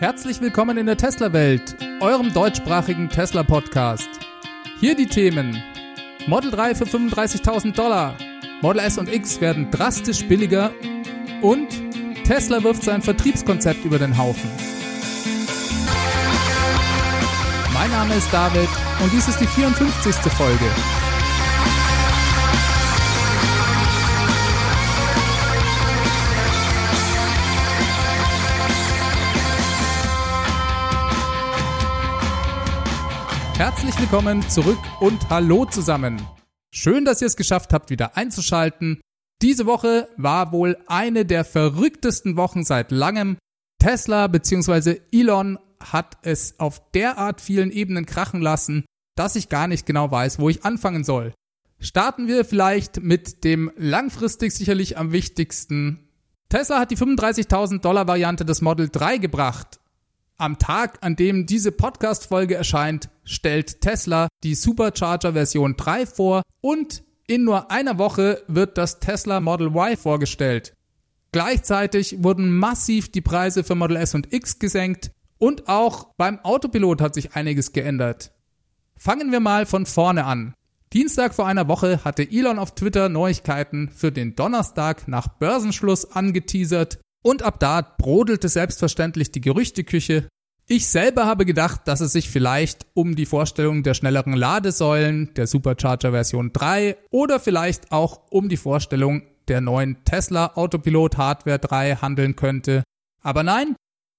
Herzlich willkommen in der Tesla-Welt, eurem deutschsprachigen Tesla-Podcast. Hier die Themen: Model 3 für 35.000 Dollar, Model S und X werden drastisch billiger und Tesla wirft sein Vertriebskonzept über den Haufen. Mein Name ist David und dies ist die 54. Folge. Herzlich willkommen zurück und hallo zusammen. Schön, dass ihr es geschafft habt, wieder einzuschalten. Diese Woche war wohl eine der verrücktesten Wochen seit langem. Tesla bzw. Elon hat es auf derart vielen Ebenen krachen lassen, dass ich gar nicht genau weiß, wo ich anfangen soll. Starten wir vielleicht mit dem langfristig sicherlich am wichtigsten. Tesla hat die 35.000 Dollar Variante des Model 3 gebracht. Am Tag, an dem diese Podcast-Folge erscheint, stellt Tesla die Supercharger Version 3 vor und in nur einer Woche wird das Tesla Model Y vorgestellt. Gleichzeitig wurden massiv die Preise für Model S und X gesenkt und auch beim Autopilot hat sich einiges geändert. Fangen wir mal von vorne an. Dienstag vor einer Woche hatte Elon auf Twitter Neuigkeiten für den Donnerstag nach Börsenschluss angeteasert und ab da brodelte selbstverständlich die Gerüchteküche. Ich selber habe gedacht, dass es sich vielleicht um die Vorstellung der schnelleren Ladesäulen, der Supercharger Version 3 oder vielleicht auch um die Vorstellung der neuen Tesla Autopilot Hardware 3 handeln könnte. Aber nein,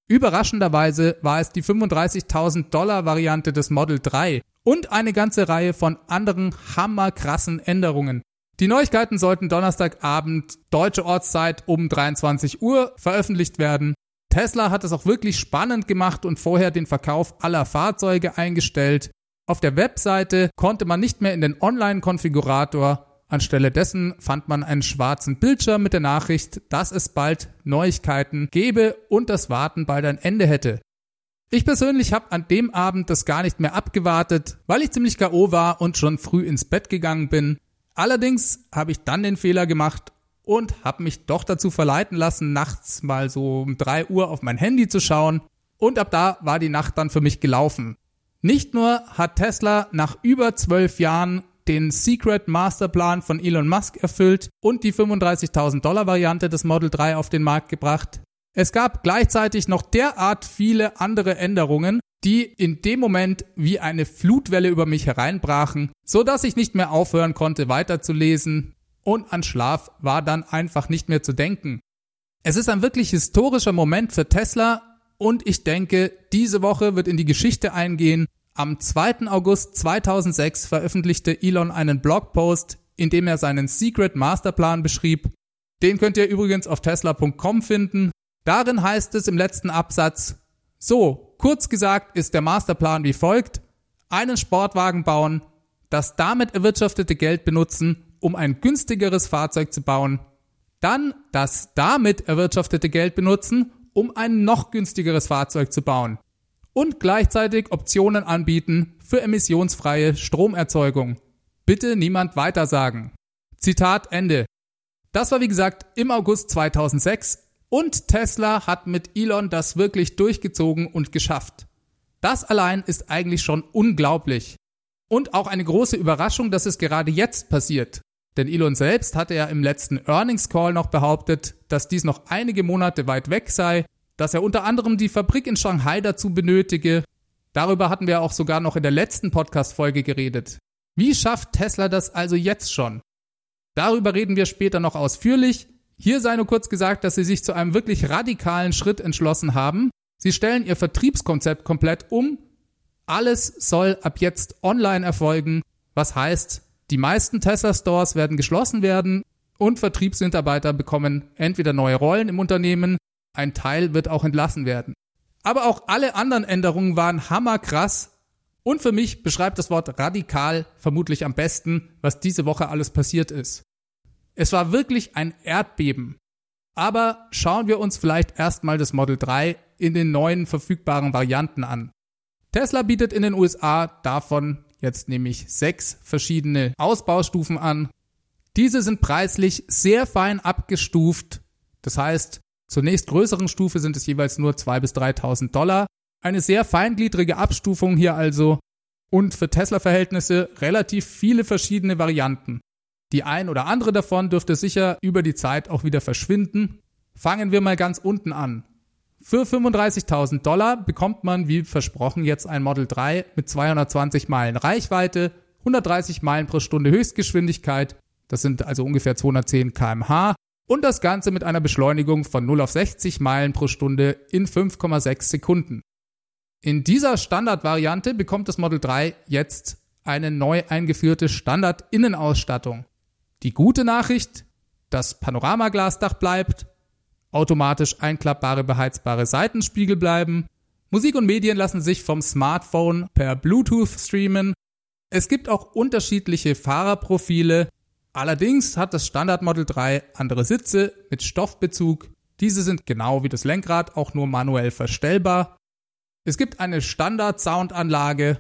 überraschenderweise war es die 35.000 Dollar Variante des Model 3 und eine ganze Reihe von anderen hammerkrassen Änderungen. Die Neuigkeiten sollten Donnerstagabend deutsche Ortszeit um 23 Uhr veröffentlicht werden. Tesla hat es auch wirklich spannend gemacht und vorher den Verkauf aller Fahrzeuge eingestellt. Auf der Webseite konnte man nicht mehr in den Online-Konfigurator. Anstelle dessen fand man einen schwarzen Bildschirm mit der Nachricht, dass es bald Neuigkeiten gebe und das Warten bald ein Ende hätte. Ich persönlich habe an dem Abend das gar nicht mehr abgewartet, weil ich ziemlich KO war und schon früh ins Bett gegangen bin. Allerdings habe ich dann den Fehler gemacht und habe mich doch dazu verleiten lassen, nachts mal so um drei Uhr auf mein Handy zu schauen. Und ab da war die Nacht dann für mich gelaufen. Nicht nur hat Tesla nach über zwölf Jahren den Secret Masterplan von Elon Musk erfüllt und die 35.000 Dollar Variante des Model 3 auf den Markt gebracht. Es gab gleichzeitig noch derart viele andere Änderungen, die in dem Moment wie eine Flutwelle über mich hereinbrachen, so dass ich nicht mehr aufhören konnte weiterzulesen und an Schlaf war dann einfach nicht mehr zu denken. Es ist ein wirklich historischer Moment für Tesla und ich denke, diese Woche wird in die Geschichte eingehen. Am 2. August 2006 veröffentlichte Elon einen Blogpost, in dem er seinen Secret Masterplan beschrieb. Den könnt ihr übrigens auf tesla.com finden. Darin heißt es im letzten Absatz, so, Kurz gesagt ist der Masterplan wie folgt. Einen Sportwagen bauen, das damit erwirtschaftete Geld benutzen, um ein günstigeres Fahrzeug zu bauen. Dann das damit erwirtschaftete Geld benutzen, um ein noch günstigeres Fahrzeug zu bauen. Und gleichzeitig Optionen anbieten für emissionsfreie Stromerzeugung. Bitte niemand weitersagen. Zitat Ende. Das war wie gesagt im August 2006 und Tesla hat mit Elon das wirklich durchgezogen und geschafft. Das allein ist eigentlich schon unglaublich. Und auch eine große Überraschung, dass es gerade jetzt passiert. Denn Elon selbst hatte ja im letzten Earnings Call noch behauptet, dass dies noch einige Monate weit weg sei, dass er unter anderem die Fabrik in Shanghai dazu benötige. Darüber hatten wir auch sogar noch in der letzten Podcast-Folge geredet. Wie schafft Tesla das also jetzt schon? Darüber reden wir später noch ausführlich. Hier sei nur kurz gesagt, dass sie sich zu einem wirklich radikalen Schritt entschlossen haben. Sie stellen ihr Vertriebskonzept komplett um. Alles soll ab jetzt online erfolgen, was heißt, die meisten Tesla Stores werden geschlossen werden und Vertriebsmitarbeiter bekommen entweder neue Rollen im Unternehmen, ein Teil wird auch entlassen werden. Aber auch alle anderen Änderungen waren hammerkrass und für mich beschreibt das Wort radikal vermutlich am besten, was diese Woche alles passiert ist. Es war wirklich ein Erdbeben. Aber schauen wir uns vielleicht erstmal das Model 3 in den neuen verfügbaren Varianten an. Tesla bietet in den USA davon jetzt nämlich sechs verschiedene Ausbaustufen an. Diese sind preislich sehr fein abgestuft. Das heißt, Zur nächstgrößeren Stufe sind es jeweils nur 2.000 bis 3.000 Dollar. Eine sehr feingliedrige Abstufung hier also und für Tesla-Verhältnisse relativ viele verschiedene Varianten. Die ein oder andere davon dürfte sicher über die Zeit auch wieder verschwinden. Fangen wir mal ganz unten an. Für 35.000 Dollar bekommt man, wie versprochen, jetzt ein Model 3 mit 220 Meilen Reichweite, 130 Meilen pro Stunde Höchstgeschwindigkeit, das sind also ungefähr 210 kmh, und das Ganze mit einer Beschleunigung von 0 auf 60 Meilen pro Stunde in 5,6 Sekunden. In dieser Standardvariante bekommt das Model 3 jetzt eine neu eingeführte Standard-Innenausstattung. Die gute Nachricht, das Panoramaglasdach bleibt, automatisch einklappbare beheizbare Seitenspiegel bleiben, Musik und Medien lassen sich vom Smartphone per Bluetooth streamen. Es gibt auch unterschiedliche Fahrerprofile. Allerdings hat das Standard Model 3 andere Sitze mit Stoffbezug. Diese sind genau wie das Lenkrad auch nur manuell verstellbar. Es gibt eine Standard-Soundanlage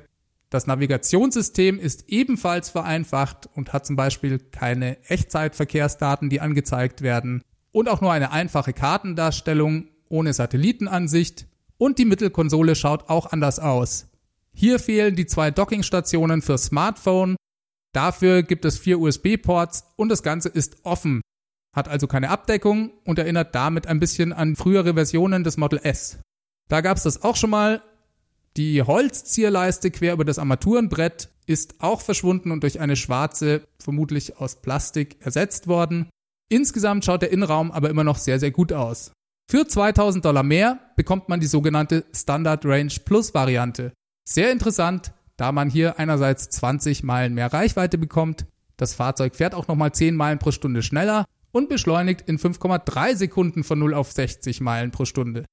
das Navigationssystem ist ebenfalls vereinfacht und hat zum Beispiel keine Echtzeitverkehrsdaten, die angezeigt werden und auch nur eine einfache Kartendarstellung ohne Satellitenansicht und die Mittelkonsole schaut auch anders aus. Hier fehlen die zwei Dockingstationen für Smartphone, dafür gibt es vier USB-Ports und das Ganze ist offen, hat also keine Abdeckung und erinnert damit ein bisschen an frühere Versionen des Model S. Da gab es das auch schon mal, die Holzzierleiste quer über das Armaturenbrett ist auch verschwunden und durch eine schwarze, vermutlich aus Plastik, ersetzt worden. Insgesamt schaut der Innenraum aber immer noch sehr, sehr gut aus. Für 2000 Dollar mehr bekommt man die sogenannte Standard Range Plus Variante. Sehr interessant, da man hier einerseits 20 Meilen mehr Reichweite bekommt, das Fahrzeug fährt auch nochmal 10 Meilen pro Stunde schneller und beschleunigt in 5,3 Sekunden von 0 auf 60 Meilen pro Stunde.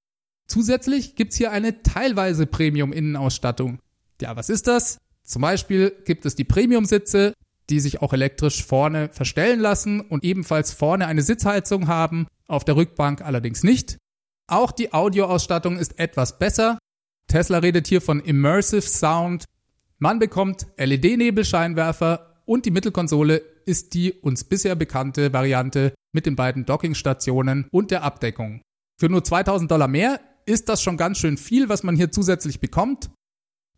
Zusätzlich gibt's hier eine teilweise Premium-Innenausstattung. Ja, was ist das? Zum Beispiel gibt es die Premium-Sitze, die sich auch elektrisch vorne verstellen lassen und ebenfalls vorne eine Sitzheizung haben, auf der Rückbank allerdings nicht. Auch die Audioausstattung ist etwas besser. Tesla redet hier von Immersive Sound. Man bekommt LED-Nebelscheinwerfer und die Mittelkonsole ist die uns bisher bekannte Variante mit den beiden Dockingstationen und der Abdeckung. Für nur 2000 Dollar mehr ist das schon ganz schön viel, was man hier zusätzlich bekommt.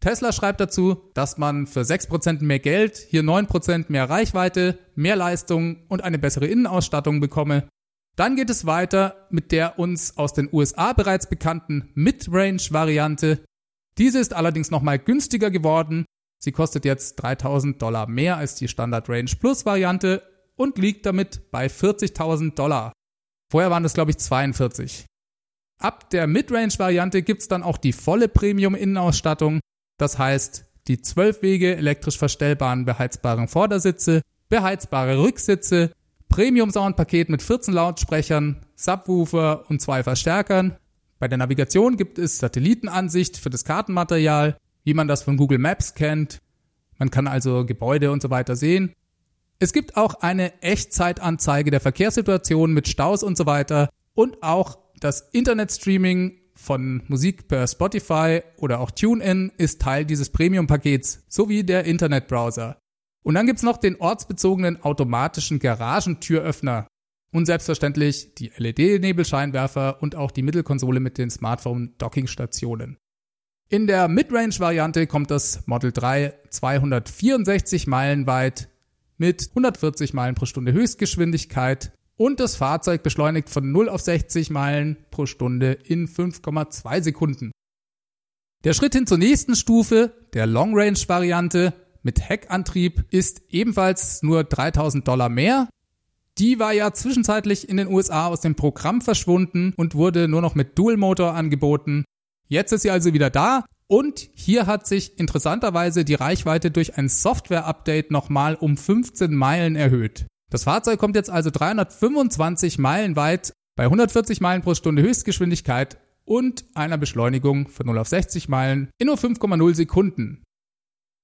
Tesla schreibt dazu, dass man für 6% mehr Geld hier 9% mehr Reichweite, mehr Leistung und eine bessere Innenausstattung bekomme. Dann geht es weiter mit der uns aus den USA bereits bekannten Mid-Range-Variante. Diese ist allerdings nochmal günstiger geworden. Sie kostet jetzt 3000 Dollar mehr als die Standard Range Plus Variante und liegt damit bei 40.000 Dollar. Vorher waren es, glaube ich, 42. Ab der Midrange-Variante gibt's dann auch die volle Premium-Innenausstattung. Das heißt, die 12 Wege elektrisch verstellbaren beheizbaren Vordersitze, beheizbare Rücksitze, Premium-Soundpaket mit 14 Lautsprechern, Subwoofer und zwei Verstärkern. Bei der Navigation gibt es Satellitenansicht für das Kartenmaterial, wie man das von Google Maps kennt. Man kann also Gebäude und so weiter sehen. Es gibt auch eine Echtzeitanzeige der Verkehrssituation mit Staus und so weiter und auch das Internetstreaming von Musik per Spotify oder auch TuneIn ist Teil dieses Premium-Pakets sowie der Internetbrowser. Und dann gibt's noch den ortsbezogenen automatischen Garagentüröffner und selbstverständlich die LED-Nebelscheinwerfer und auch die Mittelkonsole mit den Smartphone-Dockingstationen. In der Midrange-Variante kommt das Model 3 264 Meilen weit mit 140 Meilen pro Stunde Höchstgeschwindigkeit und das Fahrzeug beschleunigt von 0 auf 60 Meilen pro Stunde in 5,2 Sekunden. Der Schritt hin zur nächsten Stufe, der Long Range Variante mit Heckantrieb, ist ebenfalls nur 3000 Dollar mehr. Die war ja zwischenzeitlich in den USA aus dem Programm verschwunden und wurde nur noch mit Dual Motor angeboten. Jetzt ist sie also wieder da und hier hat sich interessanterweise die Reichweite durch ein Software-Update nochmal um 15 Meilen erhöht. Das Fahrzeug kommt jetzt also 325 Meilen weit bei 140 Meilen pro Stunde Höchstgeschwindigkeit und einer Beschleunigung von 0 auf 60 Meilen in nur 5,0 Sekunden.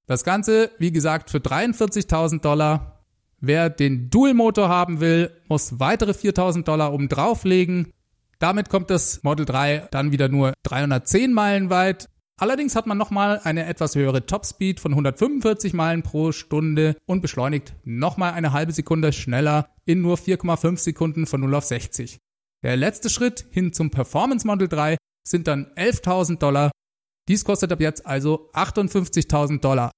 Das Ganze, wie gesagt, für 43.000 Dollar. Wer den Dual-Motor haben will, muss weitere 4.000 Dollar oben drauflegen. Damit kommt das Model 3 dann wieder nur 310 Meilen weit Allerdings hat man nochmal eine etwas höhere Topspeed von 145 Meilen pro Stunde und beschleunigt nochmal eine halbe Sekunde schneller in nur 4,5 Sekunden von 0 auf 60. Der letzte Schritt hin zum Performance Model 3 sind dann 11.000 Dollar. Dies kostet ab jetzt also 58.000 Dollar.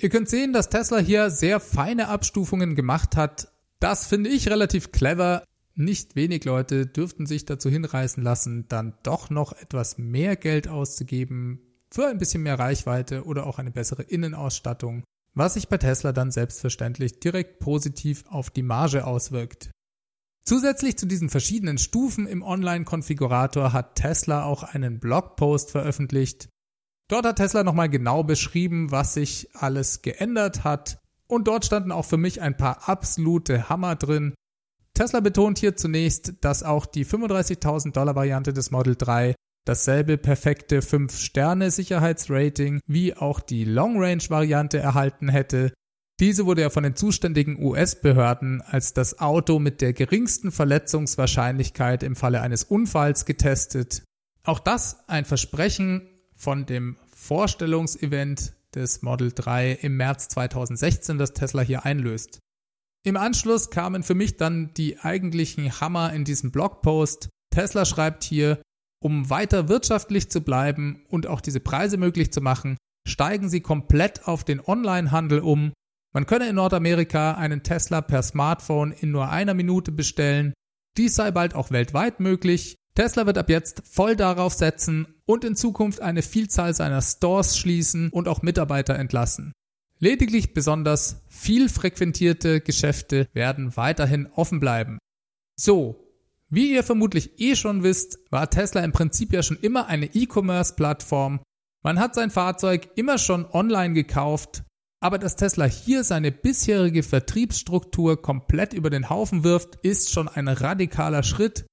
Ihr könnt sehen, dass Tesla hier sehr feine Abstufungen gemacht hat. Das finde ich relativ clever. Nicht wenig Leute dürften sich dazu hinreißen lassen, dann doch noch etwas mehr Geld auszugeben für ein bisschen mehr Reichweite oder auch eine bessere Innenausstattung, was sich bei Tesla dann selbstverständlich direkt positiv auf die Marge auswirkt. Zusätzlich zu diesen verschiedenen Stufen im Online-Konfigurator hat Tesla auch einen Blogpost veröffentlicht. Dort hat Tesla nochmal genau beschrieben, was sich alles geändert hat. Und dort standen auch für mich ein paar absolute Hammer drin. Tesla betont hier zunächst, dass auch die 35.000 Dollar Variante des Model 3 dasselbe perfekte 5-Sterne-Sicherheitsrating wie auch die Long-Range-Variante erhalten hätte. Diese wurde ja von den zuständigen US-Behörden als das Auto mit der geringsten Verletzungswahrscheinlichkeit im Falle eines Unfalls getestet. Auch das ein Versprechen von dem Vorstellungsevent des Model 3 im März 2016, das Tesla hier einlöst. Im Anschluss kamen für mich dann die eigentlichen Hammer in diesem Blogpost. Tesla schreibt hier, um weiter wirtschaftlich zu bleiben und auch diese Preise möglich zu machen, steigen sie komplett auf den Onlinehandel um man könne in Nordamerika einen Tesla per Smartphone in nur einer Minute bestellen. Dies sei bald auch weltweit möglich. Tesla wird ab jetzt voll darauf setzen und in Zukunft eine Vielzahl seiner Stores schließen und auch Mitarbeiter entlassen. Lediglich besonders viel frequentierte Geschäfte werden weiterhin offen bleiben. So, wie ihr vermutlich eh schon wisst, war Tesla im Prinzip ja schon immer eine E-Commerce-Plattform. Man hat sein Fahrzeug immer schon online gekauft aber dass Tesla hier seine bisherige Vertriebsstruktur komplett über den Haufen wirft, ist schon ein radikaler Schritt.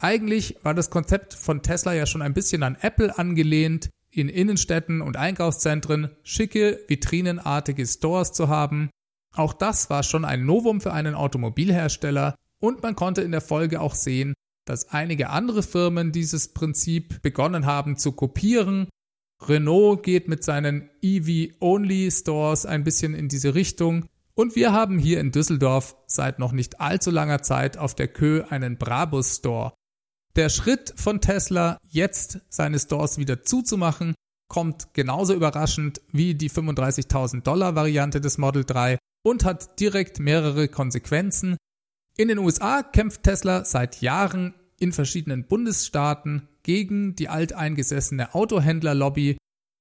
Eigentlich war das Konzept von Tesla ja schon ein bisschen an Apple angelehnt, in Innenstädten und Einkaufszentren schicke, vitrinenartige Stores zu haben. Auch das war schon ein Novum für einen Automobilhersteller und man konnte in der Folge auch sehen, dass einige andere Firmen dieses Prinzip begonnen haben zu kopieren Renault geht mit seinen EV-Only-Stores ein bisschen in diese Richtung. Und wir haben hier in Düsseldorf seit noch nicht allzu langer Zeit auf der Kö einen Brabus-Store. Der Schritt von Tesla, jetzt seine Stores wieder zuzumachen, kommt genauso überraschend wie die 35.000 Dollar Variante des Model 3 und hat direkt mehrere Konsequenzen. In den USA kämpft Tesla seit Jahren in verschiedenen Bundesstaaten gegen die alteingesessene Autohändlerlobby.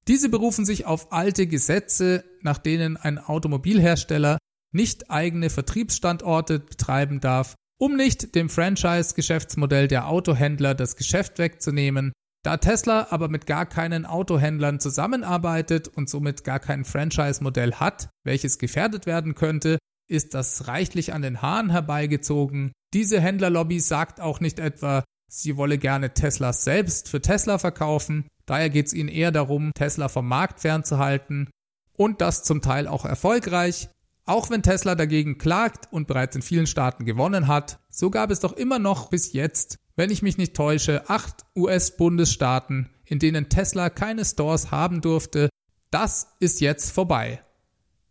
Diese berufen sich auf alte Gesetze, nach denen ein Automobilhersteller nicht eigene Vertriebsstandorte betreiben darf, um nicht dem Franchise-Geschäftsmodell der Autohändler das Geschäft wegzunehmen. Da Tesla aber mit gar keinen Autohändlern zusammenarbeitet und somit gar kein Franchise-Modell hat, welches gefährdet werden könnte, ist das reichlich an den Haaren herbeigezogen. Diese Händlerlobby sagt auch nicht etwa, Sie wolle gerne Tesla selbst für Tesla verkaufen. Daher geht es ihnen eher darum, Tesla vom Markt fernzuhalten und das zum Teil auch erfolgreich. Auch wenn Tesla dagegen klagt und bereits in vielen Staaten gewonnen hat, so gab es doch immer noch bis jetzt, wenn ich mich nicht täusche, acht US-Bundesstaaten, in denen Tesla keine Stores haben durfte. Das ist jetzt vorbei.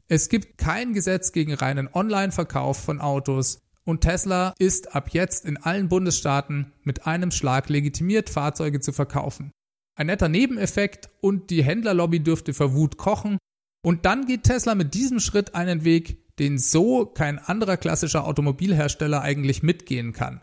Es gibt kein Gesetz gegen reinen Online-Verkauf von Autos. Und Tesla ist ab jetzt in allen Bundesstaaten mit einem Schlag legitimiert, Fahrzeuge zu verkaufen. Ein netter Nebeneffekt und die Händlerlobby dürfte vor Wut kochen. Und dann geht Tesla mit diesem Schritt einen Weg, den so kein anderer klassischer Automobilhersteller eigentlich mitgehen kann.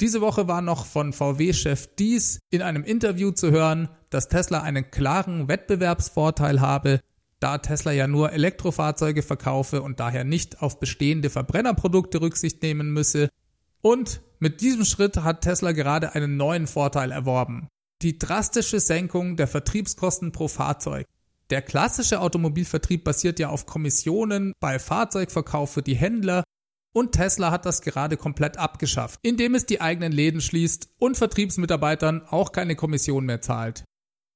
Diese Woche war noch von VW-Chef Dies in einem Interview zu hören, dass Tesla einen klaren Wettbewerbsvorteil habe, da Tesla ja nur Elektrofahrzeuge verkaufe und daher nicht auf bestehende Verbrennerprodukte Rücksicht nehmen müsse. Und mit diesem Schritt hat Tesla gerade einen neuen Vorteil erworben. Die drastische Senkung der Vertriebskosten pro Fahrzeug. Der klassische Automobilvertrieb basiert ja auf Kommissionen bei Fahrzeugverkauf für die Händler und Tesla hat das gerade komplett abgeschafft, indem es die eigenen Läden schließt und Vertriebsmitarbeitern auch keine Kommission mehr zahlt.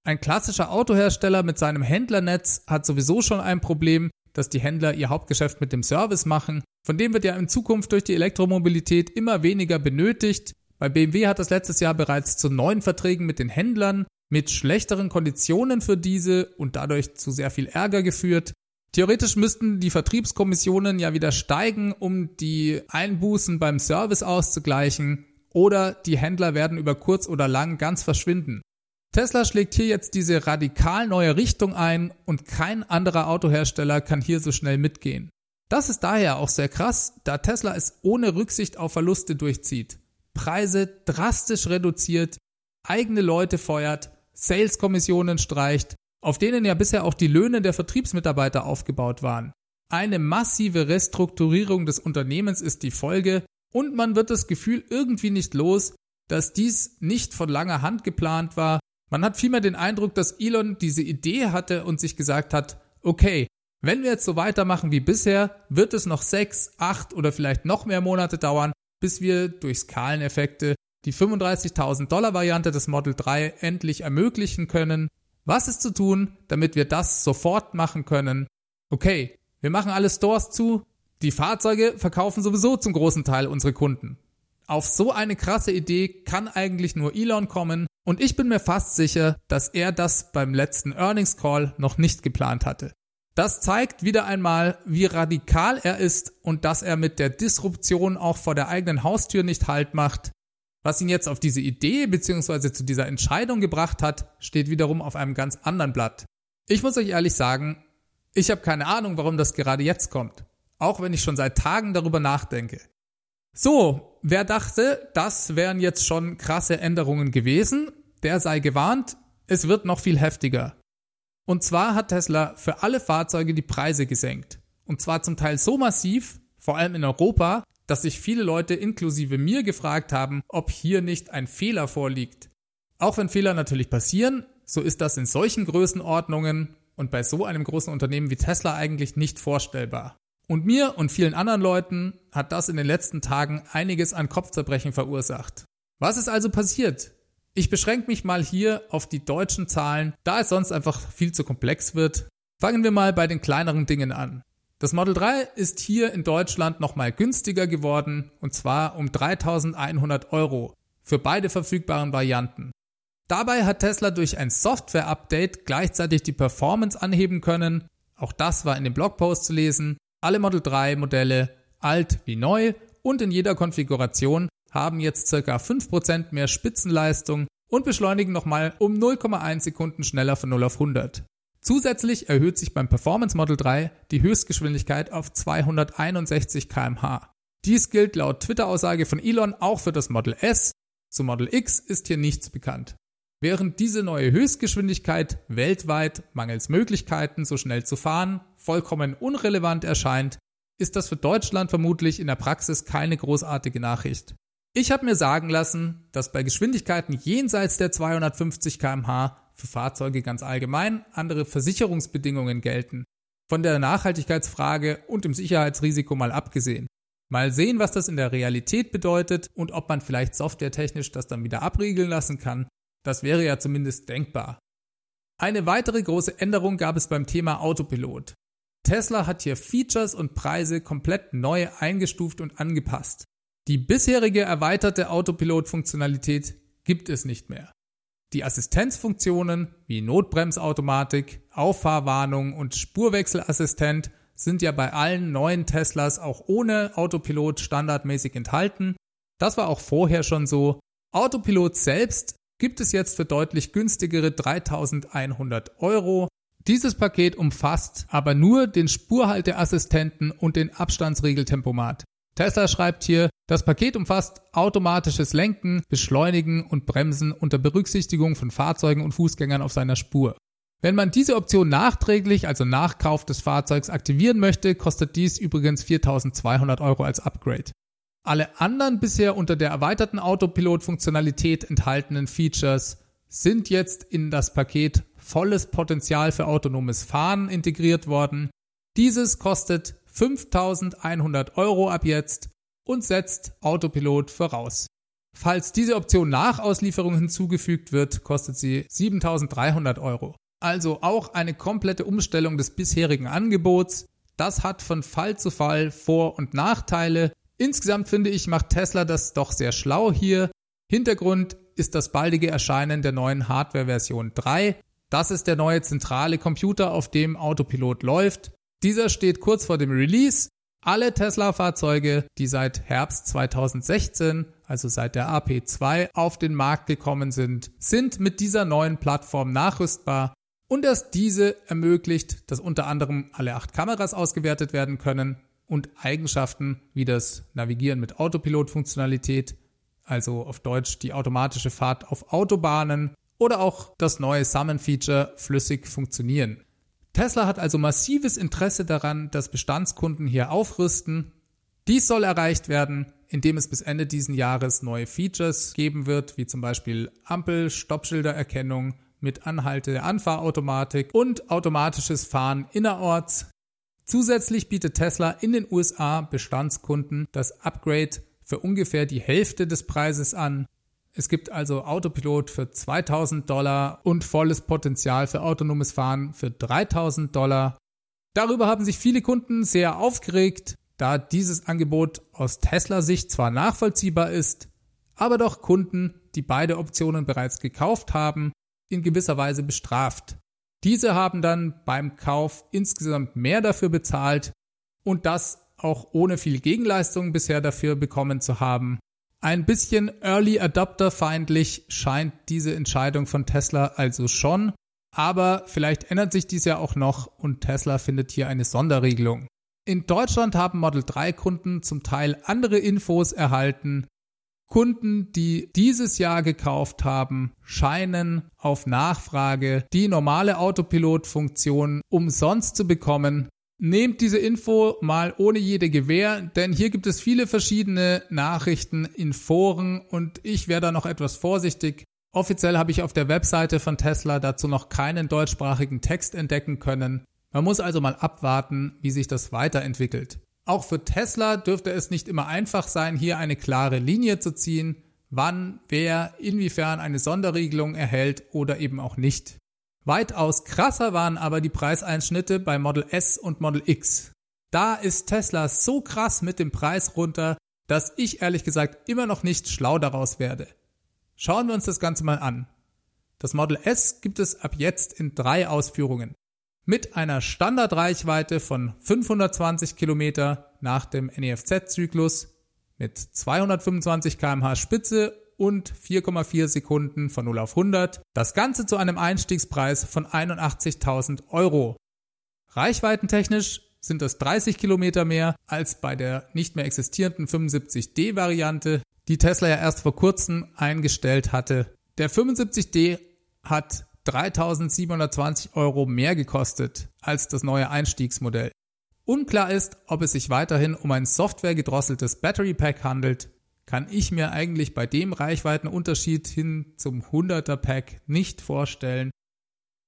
Ein klassischer Autohersteller mit seinem Händlernetz hat sowieso schon ein Problem, dass die Händler ihr Hauptgeschäft mit dem Service machen. Von dem wird ja in Zukunft durch die Elektromobilität immer weniger benötigt. Bei BMW hat das letztes Jahr bereits zu neuen Verträgen mit den Händlern mit schlechteren Konditionen für diese und dadurch zu sehr viel Ärger geführt. Theoretisch müssten die Vertriebskommissionen ja wieder steigen, um die Einbußen beim Service auszugleichen. oder die Händler werden über kurz oder lang ganz verschwinden. Tesla schlägt hier jetzt diese radikal neue Richtung ein und kein anderer Autohersteller kann hier so schnell mitgehen. Das ist daher auch sehr krass, da Tesla es ohne Rücksicht auf Verluste durchzieht. Preise drastisch reduziert, eigene Leute feuert, Saleskommissionen streicht, auf denen ja bisher auch die Löhne der Vertriebsmitarbeiter aufgebaut waren. Eine massive Restrukturierung des Unternehmens ist die Folge und man wird das Gefühl irgendwie nicht los, dass dies nicht von langer Hand geplant war. Man hat vielmehr den Eindruck, dass Elon diese Idee hatte und sich gesagt hat, okay, wenn wir jetzt so weitermachen wie bisher, wird es noch sechs, acht oder vielleicht noch mehr Monate dauern, bis wir durch Skaleneffekte die 35.000 Dollar Variante des Model 3 endlich ermöglichen können. Was ist zu tun, damit wir das sofort machen können? Okay, wir machen alle Stores zu, die Fahrzeuge verkaufen sowieso zum großen Teil unsere Kunden. Auf so eine krasse Idee kann eigentlich nur Elon kommen und ich bin mir fast sicher, dass er das beim letzten Earnings Call noch nicht geplant hatte. Das zeigt wieder einmal, wie radikal er ist und dass er mit der Disruption auch vor der eigenen Haustür nicht Halt macht. Was ihn jetzt auf diese Idee bzw. zu dieser Entscheidung gebracht hat, steht wiederum auf einem ganz anderen Blatt. Ich muss euch ehrlich sagen, ich habe keine Ahnung, warum das gerade jetzt kommt. Auch wenn ich schon seit Tagen darüber nachdenke. So, wer dachte, das wären jetzt schon krasse Änderungen gewesen, der sei gewarnt, es wird noch viel heftiger. Und zwar hat Tesla für alle Fahrzeuge die Preise gesenkt. Und zwar zum Teil so massiv, vor allem in Europa, dass sich viele Leute inklusive mir gefragt haben, ob hier nicht ein Fehler vorliegt. Auch wenn Fehler natürlich passieren, so ist das in solchen Größenordnungen und bei so einem großen Unternehmen wie Tesla eigentlich nicht vorstellbar. Und mir und vielen anderen Leuten hat das in den letzten Tagen einiges an Kopfzerbrechen verursacht. Was ist also passiert? Ich beschränke mich mal hier auf die deutschen Zahlen, da es sonst einfach viel zu komplex wird. Fangen wir mal bei den kleineren Dingen an. Das Model 3 ist hier in Deutschland nochmal günstiger geworden und zwar um 3100 Euro für beide verfügbaren Varianten. Dabei hat Tesla durch ein Software-Update gleichzeitig die Performance anheben können. Auch das war in dem Blogpost zu lesen. Alle Model 3 Modelle, alt wie neu und in jeder Konfiguration, haben jetzt ca. 5% mehr Spitzenleistung und beschleunigen nochmal um 0,1 Sekunden schneller von 0 auf 100. Zusätzlich erhöht sich beim Performance Model 3 die Höchstgeschwindigkeit auf 261 kmh. Dies gilt laut Twitter-Aussage von Elon auch für das Model S. Zu Model X ist hier nichts bekannt. Während diese neue Höchstgeschwindigkeit weltweit mangels Möglichkeiten, so schnell zu fahren, vollkommen unrelevant erscheint, ist das für Deutschland vermutlich in der Praxis keine großartige Nachricht. Ich habe mir sagen lassen, dass bei Geschwindigkeiten jenseits der 250 kmh für Fahrzeuge ganz allgemein andere Versicherungsbedingungen gelten. Von der Nachhaltigkeitsfrage und dem Sicherheitsrisiko mal abgesehen. Mal sehen, was das in der Realität bedeutet und ob man vielleicht softwaretechnisch das dann wieder abriegeln lassen kann. Das wäre ja zumindest denkbar. Eine weitere große Änderung gab es beim Thema Autopilot. Tesla hat hier Features und Preise komplett neu eingestuft und angepasst. Die bisherige erweiterte Autopilot-Funktionalität gibt es nicht mehr. Die Assistenzfunktionen wie Notbremsautomatik, Auffahrwarnung und Spurwechselassistent sind ja bei allen neuen Teslas auch ohne Autopilot standardmäßig enthalten. Das war auch vorher schon so. Autopilot selbst gibt es jetzt für deutlich günstigere 3100 Euro. Dieses Paket umfasst aber nur den Spurhalteassistenten und den Abstandsregeltempomat. Tesla schreibt hier, das Paket umfasst automatisches Lenken, Beschleunigen und Bremsen unter Berücksichtigung von Fahrzeugen und Fußgängern auf seiner Spur. Wenn man diese Option nachträglich, also nach Kauf des Fahrzeugs aktivieren möchte, kostet dies übrigens 4200 Euro als Upgrade. Alle anderen bisher unter der erweiterten Autopilot-Funktionalität enthaltenen Features sind jetzt in das Paket volles Potenzial für autonomes Fahren integriert worden. Dieses kostet 5100 Euro ab jetzt und setzt Autopilot voraus. Falls diese Option nach Auslieferung hinzugefügt wird, kostet sie 7300 Euro. Also auch eine komplette Umstellung des bisherigen Angebots. Das hat von Fall zu Fall Vor- und Nachteile. Insgesamt finde ich, macht Tesla das doch sehr schlau hier. Hintergrund ist das baldige Erscheinen der neuen Hardware-Version 3. Das ist der neue zentrale Computer, auf dem Autopilot läuft. Dieser steht kurz vor dem Release, Alle Tesla-Fahrzeuge, die seit Herbst 2016, also seit der AP2, auf den Markt gekommen sind, sind mit dieser neuen Plattform nachrüstbar und erst diese ermöglicht, dass unter anderem alle acht Kameras ausgewertet werden können und Eigenschaften wie das Navigieren mit Autopilot-Funktionalität, also auf Deutsch die automatische Fahrt auf Autobahnen oder auch das neue Summon-Feature flüssig funktionieren. Tesla hat also massives Interesse daran, dass Bestandskunden hier aufrüsten. Dies soll erreicht werden, indem es bis Ende diesen Jahres neue Features geben wird, wie zum Beispiel Ampel, Stoppschildererkennung mit Anhalte der Anfahrautomatik und automatisches Fahren innerorts. Zusätzlich bietet Tesla in den USA Bestandskunden das Upgrade für ungefähr die Hälfte des Preises an. Es gibt also Autopilot für 2000 Dollar und volles Potenzial für autonomes Fahren für 3000 Dollar. Darüber haben sich viele Kunden sehr aufgeregt, da dieses Angebot aus Tesla-Sicht zwar nachvollziehbar ist, aber doch Kunden, die beide Optionen bereits gekauft haben, in gewisser Weise bestraft. Diese haben dann beim Kauf insgesamt mehr dafür bezahlt und das auch ohne viel Gegenleistung bisher dafür bekommen zu haben. Ein bisschen Early Adopter feindlich scheint diese Entscheidung von Tesla also schon, aber vielleicht ändert sich dies ja auch noch und Tesla findet hier eine Sonderregelung. In Deutschland haben Model 3 Kunden zum Teil andere Infos erhalten. Kunden, die dieses Jahr gekauft haben, scheinen auf Nachfrage die normale Autopilot-Funktion umsonst zu bekommen, Nehmt diese Info mal ohne jede Gewähr, denn hier gibt es viele verschiedene Nachrichten in Foren und ich wäre da noch etwas vorsichtig. Offiziell habe ich auf der Webseite von Tesla dazu noch keinen deutschsprachigen Text entdecken können. Man muss also mal abwarten, wie sich das weiterentwickelt. Auch für Tesla dürfte es nicht immer einfach sein, hier eine klare Linie zu ziehen, wann, wer, inwiefern eine Sonderregelung erhält oder eben auch nicht. Weitaus krasser waren aber die Preiseinschnitte bei Model S und Model X. Da ist Tesla so krass mit dem Preis runter, dass ich ehrlich gesagt immer noch nicht schlau daraus werde. Schauen wir uns das Ganze mal an. Das Model S gibt es ab jetzt in drei Ausführungen. Mit einer Standardreichweite von 520 Kilometer nach dem NEFZ-Zyklus, mit 225 kmh Spitze und 4,4 Sekunden von 0 auf 100. Das Ganze zu einem Einstiegspreis von 81.000 Euro. Reichweitentechnisch sind es 30 Kilometer mehr als bei der nicht mehr existierenden 75D Variante, die Tesla ja erst vor kurzem eingestellt hatte. Der 75D hat 3720 Euro mehr gekostet als das neue Einstiegsmodell. Unklar ist, ob es sich weiterhin um ein softwaregedrosseltes Battery Pack handelt kann ich mir eigentlich bei dem Reichweitenunterschied hin zum 100er Pack nicht vorstellen.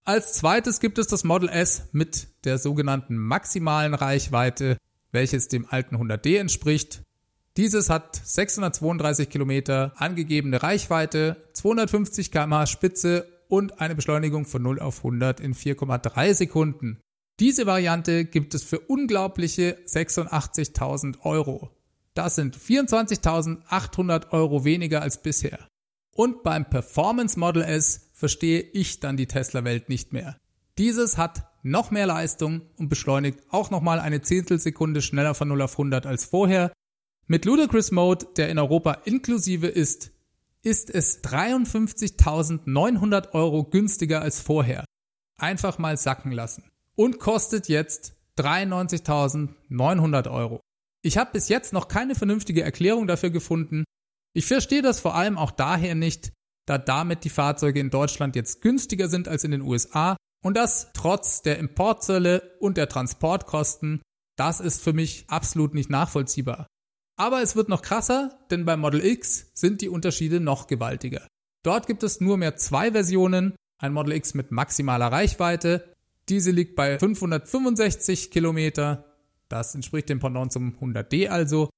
Als zweites gibt es das Model S mit der sogenannten maximalen Reichweite, welches dem alten 100D entspricht. Dieses hat 632 Kilometer angegebene Reichweite, 250 km/h Spitze und eine Beschleunigung von 0 auf 100 in 4,3 Sekunden. Diese Variante gibt es für unglaubliche 86.000 Euro. Das sind 24.800 Euro weniger als bisher. Und beim Performance Model S verstehe ich dann die Tesla-Welt nicht mehr. Dieses hat noch mehr Leistung und beschleunigt auch nochmal eine Zehntelsekunde schneller von 0 auf 100 als vorher. Mit Ludicrous Mode, der in Europa inklusive ist, ist es 53.900 Euro günstiger als vorher. Einfach mal sacken lassen. Und kostet jetzt 93.900 Euro. Ich habe bis jetzt noch keine vernünftige Erklärung dafür gefunden. Ich verstehe das vor allem auch daher nicht, da damit die Fahrzeuge in Deutschland jetzt günstiger sind als in den USA und das trotz der Importzölle und der Transportkosten. Das ist für mich absolut nicht nachvollziehbar. Aber es wird noch krasser, denn beim Model X sind die Unterschiede noch gewaltiger. Dort gibt es nur mehr zwei Versionen, ein Model X mit maximaler Reichweite, diese liegt bei 565 Kilometer das entspricht dem Pendant zum 100D also.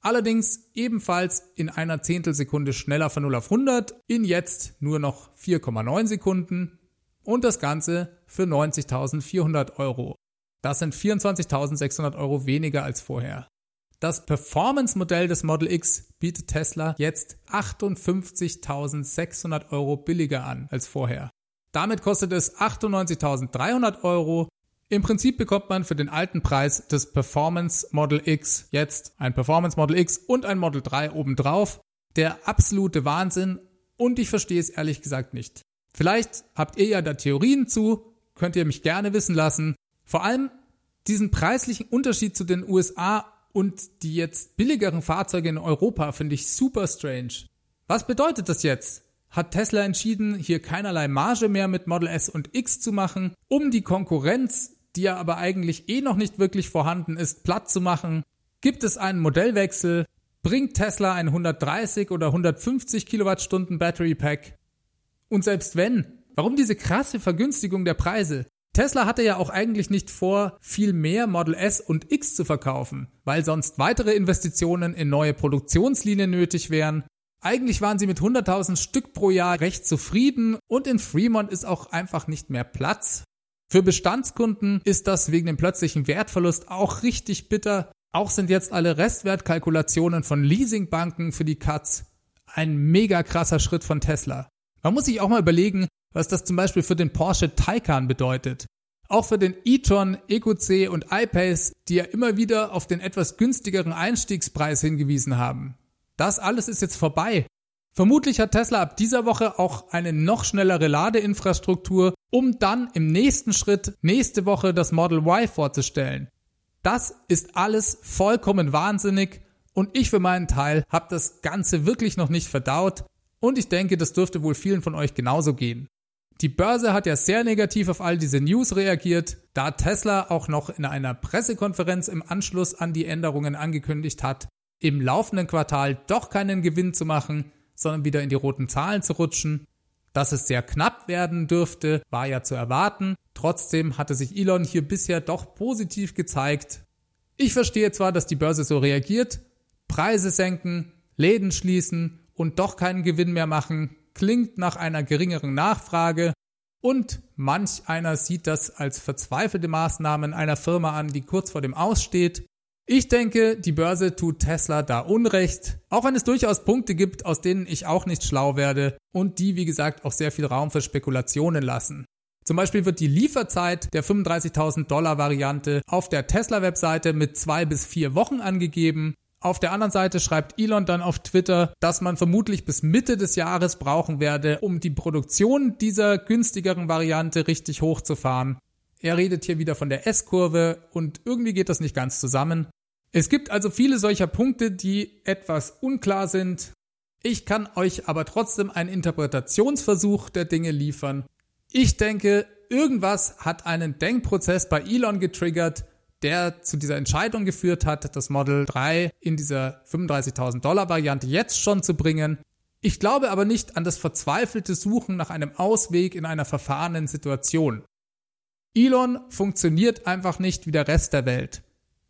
Allerdings ebenfalls in einer Zehntelsekunde schneller von 0 auf 100, in jetzt nur noch 4,9 Sekunden und das Ganze für 90.400 Euro. Das sind 24.600 Euro weniger als vorher. Das Performance-Modell des Model X bietet Tesla jetzt 58.600 Euro billiger an als vorher. Damit kostet es 98.300 Euro Im Prinzip bekommt man für den alten Preis des Performance Model X jetzt ein Performance Model X und ein Model 3 obendrauf. Der absolute Wahnsinn und ich verstehe es ehrlich gesagt nicht. Vielleicht habt ihr ja da Theorien zu, könnt ihr mich gerne wissen lassen. Vor allem diesen preislichen Unterschied zu den USA und die jetzt billigeren Fahrzeuge in Europa finde ich super strange. Was bedeutet das jetzt? Hat Tesla entschieden, hier keinerlei Marge mehr mit Model S und X zu machen, um die Konkurrenz, die ja aber eigentlich eh noch nicht wirklich vorhanden ist, platt zu machen? Gibt es einen Modellwechsel? Bringt Tesla ein 130 oder 150 Kilowattstunden Battery Pack? Und selbst wenn, warum diese krasse Vergünstigung der Preise? Tesla hatte ja auch eigentlich nicht vor, viel mehr Model S und X zu verkaufen, weil sonst weitere Investitionen in neue Produktionslinien nötig wären. Eigentlich waren sie mit 100.000 Stück pro Jahr recht zufrieden und in Fremont ist auch einfach nicht mehr Platz. Für Bestandskunden ist das wegen dem plötzlichen Wertverlust auch richtig bitter. Auch sind jetzt alle Restwertkalkulationen von Leasingbanken für die Cuts ein mega krasser Schritt von Tesla. Man muss sich auch mal überlegen, was das zum Beispiel für den Porsche Taycan bedeutet. Auch für den e-tron, EQC und iPace, die ja immer wieder auf den etwas günstigeren Einstiegspreis hingewiesen haben. Das alles ist jetzt vorbei. Vermutlich hat Tesla ab dieser Woche auch eine noch schnellere Ladeinfrastruktur, um dann im nächsten Schritt nächste Woche das Model Y vorzustellen. Das ist alles vollkommen wahnsinnig und ich für meinen Teil habe das Ganze wirklich noch nicht verdaut und ich denke, das dürfte wohl vielen von euch genauso gehen. Die Börse hat ja sehr negativ auf all diese News reagiert, da Tesla auch noch in einer Pressekonferenz im Anschluss an die Änderungen angekündigt hat, im laufenden Quartal doch keinen Gewinn zu machen, sondern wieder in die roten Zahlen zu rutschen. Dass es sehr knapp werden dürfte, war ja zu erwarten. Trotzdem hatte sich Elon hier bisher doch positiv gezeigt. Ich verstehe zwar, dass die Börse so reagiert, Preise senken, Läden schließen und doch keinen Gewinn mehr machen, klingt nach einer geringeren Nachfrage und manch einer sieht das als verzweifelte Maßnahmen einer Firma an, die kurz vor dem Aussteht. Ich denke, die Börse tut Tesla da Unrecht, auch wenn es durchaus Punkte gibt, aus denen ich auch nicht schlau werde und die, wie gesagt, auch sehr viel Raum für Spekulationen lassen. Zum Beispiel wird die Lieferzeit der 35.000 Dollar Variante auf der Tesla-Webseite mit zwei bis vier Wochen angegeben. Auf der anderen Seite schreibt Elon dann auf Twitter, dass man vermutlich bis Mitte des Jahres brauchen werde, um die Produktion dieser günstigeren Variante richtig hochzufahren. Er redet hier wieder von der S-Kurve und irgendwie geht das nicht ganz zusammen. Es gibt also viele solcher Punkte, die etwas unklar sind. Ich kann euch aber trotzdem einen Interpretationsversuch der Dinge liefern. Ich denke, irgendwas hat einen Denkprozess bei Elon getriggert, der zu dieser Entscheidung geführt hat, das Model 3 in dieser 35.000 Dollar Variante jetzt schon zu bringen. Ich glaube aber nicht an das verzweifelte Suchen nach einem Ausweg in einer verfahrenen Situation. Elon funktioniert einfach nicht wie der Rest der Welt.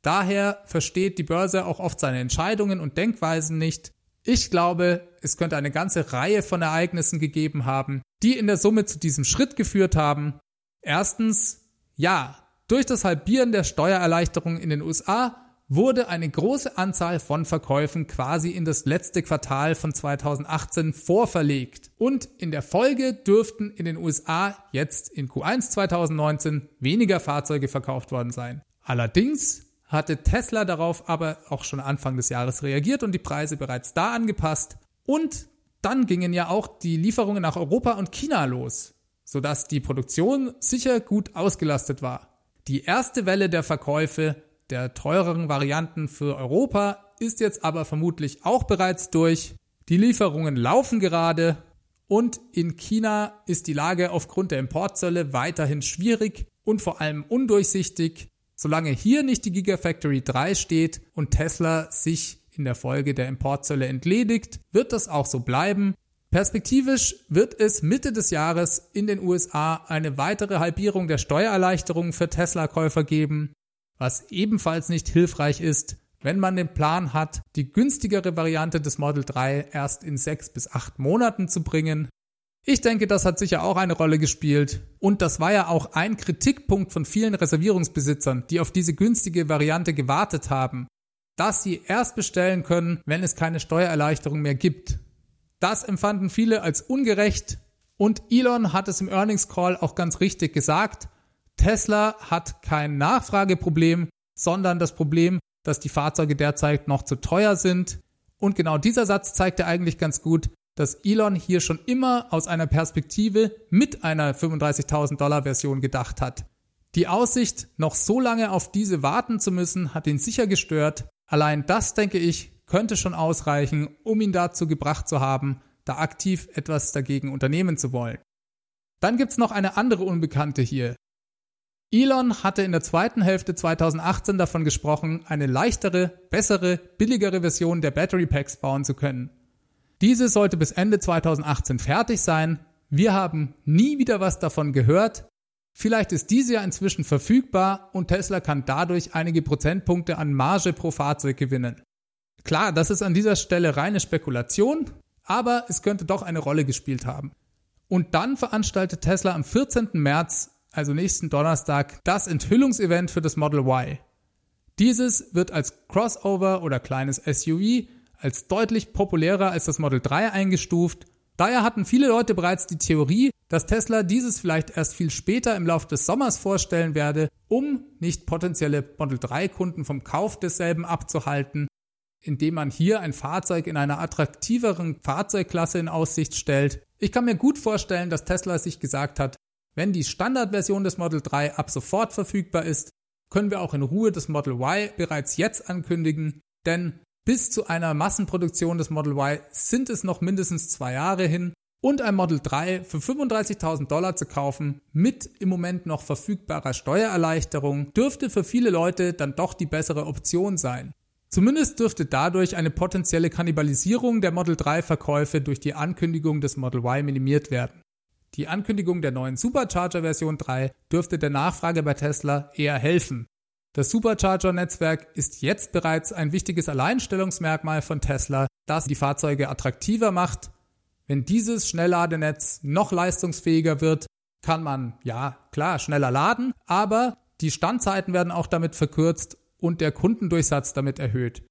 Daher versteht die Börse auch oft seine Entscheidungen und Denkweisen nicht. Ich glaube, es könnte eine ganze Reihe von Ereignissen gegeben haben, die in der Summe zu diesem Schritt geführt haben. Erstens, ja, durch das Halbieren der Steuererleichterung in den USA wurde eine große Anzahl von Verkäufen quasi in das letzte Quartal von 2018 vorverlegt. Und in der Folge dürften in den USA jetzt in Q1 2019 weniger Fahrzeuge verkauft worden sein. Allerdings hatte Tesla darauf aber auch schon Anfang des Jahres reagiert und die Preise bereits da angepasst. Und dann gingen ja auch die Lieferungen nach Europa und China los, sodass die Produktion sicher gut ausgelastet war. Die erste Welle der Verkäufe der teureren Varianten für Europa ist jetzt aber vermutlich auch bereits durch. Die Lieferungen laufen gerade und in China ist die Lage aufgrund der Importzölle weiterhin schwierig und vor allem undurchsichtig. Solange hier nicht die Gigafactory 3 steht und Tesla sich in der Folge der Importzölle entledigt, wird das auch so bleiben. Perspektivisch wird es Mitte des Jahres in den USA eine weitere Halbierung der Steuererleichterungen für Tesla-Käufer geben, was ebenfalls nicht hilfreich ist, wenn man den Plan hat, die günstigere Variante des Model 3 erst in sechs bis acht Monaten zu bringen. Ich denke, das hat sicher auch eine Rolle gespielt. Und das war ja auch ein Kritikpunkt von vielen Reservierungsbesitzern, die auf diese günstige Variante gewartet haben, dass sie erst bestellen können, wenn es keine Steuererleichterung mehr gibt. Das empfanden viele als ungerecht und Elon hat es im Earnings Call auch ganz richtig gesagt. Tesla hat kein Nachfrageproblem, sondern das Problem, dass die Fahrzeuge derzeit noch zu teuer sind. Und genau dieser Satz zeigt ja eigentlich ganz gut, dass Elon hier schon immer aus einer Perspektive mit einer 35.000 Dollar Version gedacht hat. Die Aussicht, noch so lange auf diese warten zu müssen, hat ihn sicher gestört. Allein das, denke ich, könnte schon ausreichen, um ihn dazu gebracht zu haben, da aktiv etwas dagegen unternehmen zu wollen. Dann gibt's noch eine andere Unbekannte hier. Elon hatte in der zweiten Hälfte 2018 davon gesprochen, eine leichtere, bessere, billigere Version der Battery Packs bauen zu können. Diese sollte bis Ende 2018 fertig sein. Wir haben nie wieder was davon gehört. Vielleicht ist diese ja inzwischen verfügbar und Tesla kann dadurch einige Prozentpunkte an Marge pro Fahrzeug gewinnen. Klar, das ist an dieser Stelle reine Spekulation, aber es könnte doch eine Rolle gespielt haben. Und dann veranstaltet Tesla am 14. März, also nächsten Donnerstag, das Enthüllungsevent für das Model Y. Dieses wird als Crossover oder kleines SUV als deutlich populärer als das Model 3 eingestuft. Daher hatten viele Leute bereits die Theorie, dass Tesla dieses vielleicht erst viel später im Laufe des Sommers vorstellen werde, um nicht potenzielle Model 3 Kunden vom Kauf desselben abzuhalten, indem man hier ein Fahrzeug in einer attraktiveren Fahrzeugklasse in Aussicht stellt. Ich kann mir gut vorstellen, dass Tesla sich gesagt hat, wenn die Standardversion des Model 3 ab sofort verfügbar ist, können wir auch in Ruhe das Model Y bereits jetzt ankündigen, denn bis zu einer Massenproduktion des Model Y sind es noch mindestens zwei Jahre hin und ein Model 3 für 35.000 Dollar zu kaufen mit im Moment noch verfügbarer Steuererleichterung dürfte für viele Leute dann doch die bessere Option sein. Zumindest dürfte dadurch eine potenzielle Kannibalisierung der Model 3 Verkäufe durch die Ankündigung des Model Y minimiert werden. Die Ankündigung der neuen Supercharger Version 3 dürfte der Nachfrage bei Tesla eher helfen, das Supercharger-Netzwerk ist jetzt bereits ein wichtiges Alleinstellungsmerkmal von Tesla, das die Fahrzeuge attraktiver macht. Wenn dieses Schnellladenetz noch leistungsfähiger wird, kann man, ja, klar, schneller laden, aber die Standzeiten werden auch damit verkürzt und der Kundendurchsatz damit erhöht.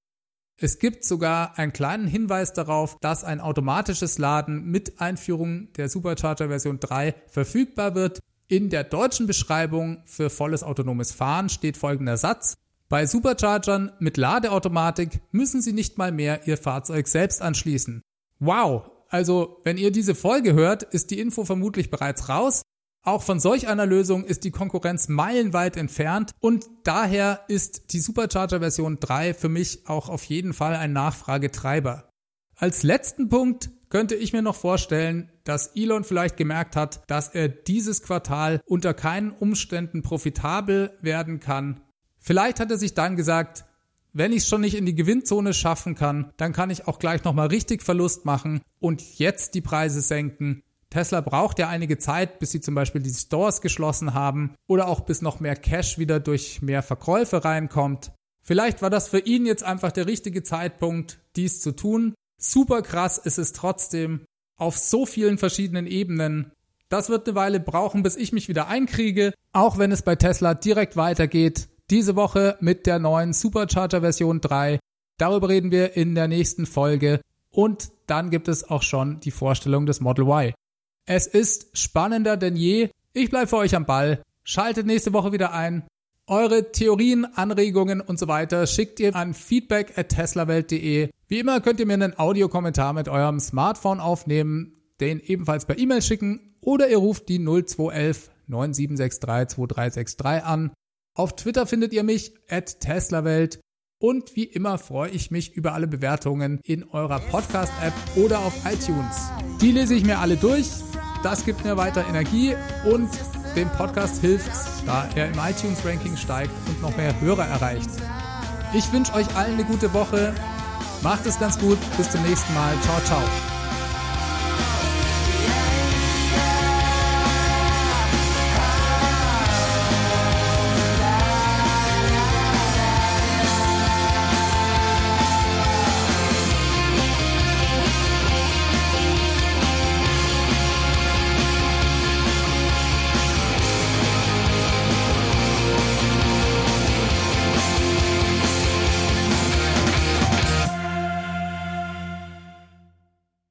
Es gibt sogar einen kleinen Hinweis darauf, dass ein automatisches Laden mit Einführung der Supercharger Version 3 verfügbar wird in der deutschen Beschreibung für volles autonomes Fahren steht folgender Satz. Bei Superchargern mit Ladeautomatik müssen Sie nicht mal mehr Ihr Fahrzeug selbst anschließen. Wow! Also, wenn ihr diese Folge hört, ist die Info vermutlich bereits raus. Auch von solch einer Lösung ist die Konkurrenz meilenweit entfernt und daher ist die Supercharger Version 3 für mich auch auf jeden Fall ein Nachfragetreiber. Als letzten Punkt könnte ich mir noch vorstellen, dass Elon vielleicht gemerkt hat, dass er dieses Quartal unter keinen Umständen profitabel werden kann. Vielleicht hat er sich dann gesagt, wenn ich es schon nicht in die Gewinnzone schaffen kann, dann kann ich auch gleich nochmal richtig Verlust machen und jetzt die Preise senken. Tesla braucht ja einige Zeit, bis sie zum Beispiel die Stores geschlossen haben oder auch bis noch mehr Cash wieder durch mehr Verkäufe reinkommt. Vielleicht war das für ihn jetzt einfach der richtige Zeitpunkt, dies zu tun Super krass ist es trotzdem auf so vielen verschiedenen Ebenen. Das wird eine Weile brauchen, bis ich mich wieder einkriege, auch wenn es bei Tesla direkt weitergeht. Diese Woche mit der neuen Supercharger Version 3. Darüber reden wir in der nächsten Folge. Und dann gibt es auch schon die Vorstellung des Model Y. Es ist spannender denn je. Ich bleibe für euch am Ball. Schaltet nächste Woche wieder ein. Eure Theorien, Anregungen und so weiter schickt ihr an feedback at teslawelt.de. Wie immer könnt ihr mir einen Audiokommentar mit eurem Smartphone aufnehmen, den ebenfalls per E-Mail schicken oder ihr ruft die 0211 9763 2363 an. Auf Twitter findet ihr mich at teslawelt und wie immer freue ich mich über alle Bewertungen in eurer Podcast-App oder auf iTunes. Die lese ich mir alle durch. Das gibt mir weiter Energie und dem Podcast hilft, da er im iTunes-Ranking steigt und noch mehr Hörer erreicht. Ich wünsche euch allen eine gute Woche. Macht es ganz gut. Bis zum nächsten Mal. Ciao, ciao.